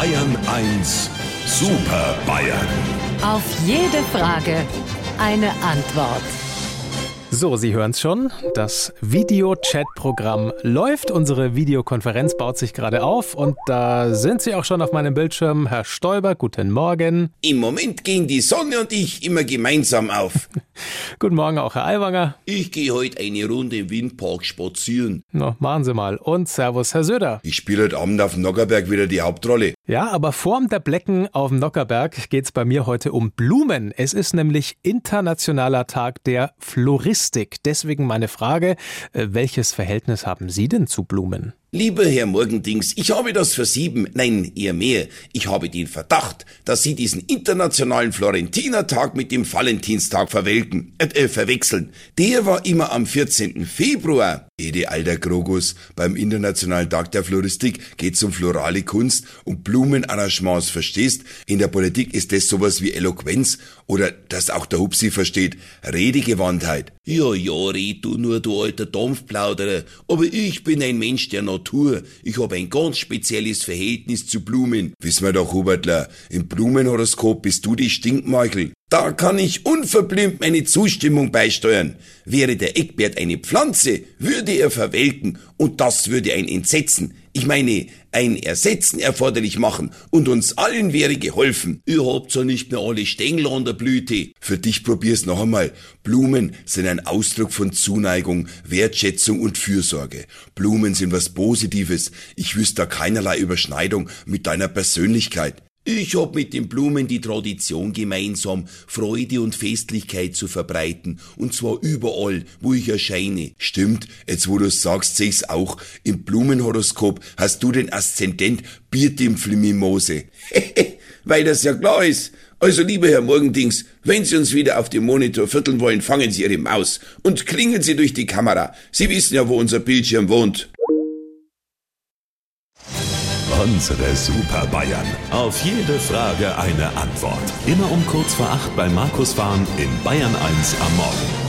Bayern 1 Super Bayern. Auf jede Frage eine Antwort. So, Sie hören es schon. Das Video-Chat-Programm läuft. Unsere Videokonferenz baut sich gerade auf und da sind Sie auch schon auf meinem Bildschirm. Herr Stoiber, guten Morgen. Im Moment gehen die Sonne und ich immer gemeinsam auf. guten Morgen auch, Herr Aiwanger. Ich gehe heute eine Runde im Windpark spazieren. Na, machen Sie mal. Und Servus, Herr Söder. Ich spiele heute Abend auf dem Nockerberg wieder die Hauptrolle. Ja, aber vorm der Blecken auf dem Nockerberg geht es bei mir heute um Blumen. Es ist nämlich Internationaler Tag der Floristik. Deswegen meine Frage, äh, welches Verhältnis haben Sie denn zu Blumen? Lieber Herr Morgendings, ich habe das versieben, nein, eher mehr. Ich habe den Verdacht, dass Sie diesen internationalen Florentinertag mit dem Valentinstag verwelken, äh, äh, verwechseln. Der war immer am 14. Februar. Ede alter Krogus, beim Internationalen Tag der Floristik geht's um florale Kunst und Blumenarrangements, verstehst? In der Politik ist das sowas wie Eloquenz oder, dass auch der Hupsi versteht, Redegewandtheit. Ja, ja, red du nur, du alter Dampfplauderer, aber ich bin ein Mensch der Natur. Ich habe ein ganz spezielles Verhältnis zu Blumen. Wissen wir doch, Hubertler, im Blumenhoroskop bist du die Stinkmeuchel. Da kann ich unverblümt meine Zustimmung beisteuern. Wäre der Eckbert eine Pflanze, würde er verwelken und das würde ein Entsetzen, ich meine, ein Ersetzen erforderlich machen und uns allen wäre geholfen. Ihr habt ja nicht mehr alle Stängel an der Blüte. Für dich probier's noch einmal. Blumen sind ein Ausdruck von Zuneigung, Wertschätzung und Fürsorge. Blumen sind was Positives. Ich wüsste da keinerlei Überschneidung mit deiner Persönlichkeit. Ich hab mit den Blumen die Tradition gemeinsam, Freude und Festlichkeit zu verbreiten, und zwar überall, wo ich erscheine. Stimmt, jetzt wo du's sagst, seh's auch. Im Blumenhoroskop hast du den Aszendent Bierdimpflimimose. Weil das ja klar ist. Also, lieber Herr Morgendings, wenn Sie uns wieder auf dem Monitor vierteln wollen, fangen Sie Ihre Maus und klingeln Sie durch die Kamera. Sie wissen ja, wo unser Bildschirm wohnt. Unsere Super Bayern. Auf jede Frage eine Antwort. Immer um kurz vor acht bei Markus Fahren in Bayern 1 am Morgen.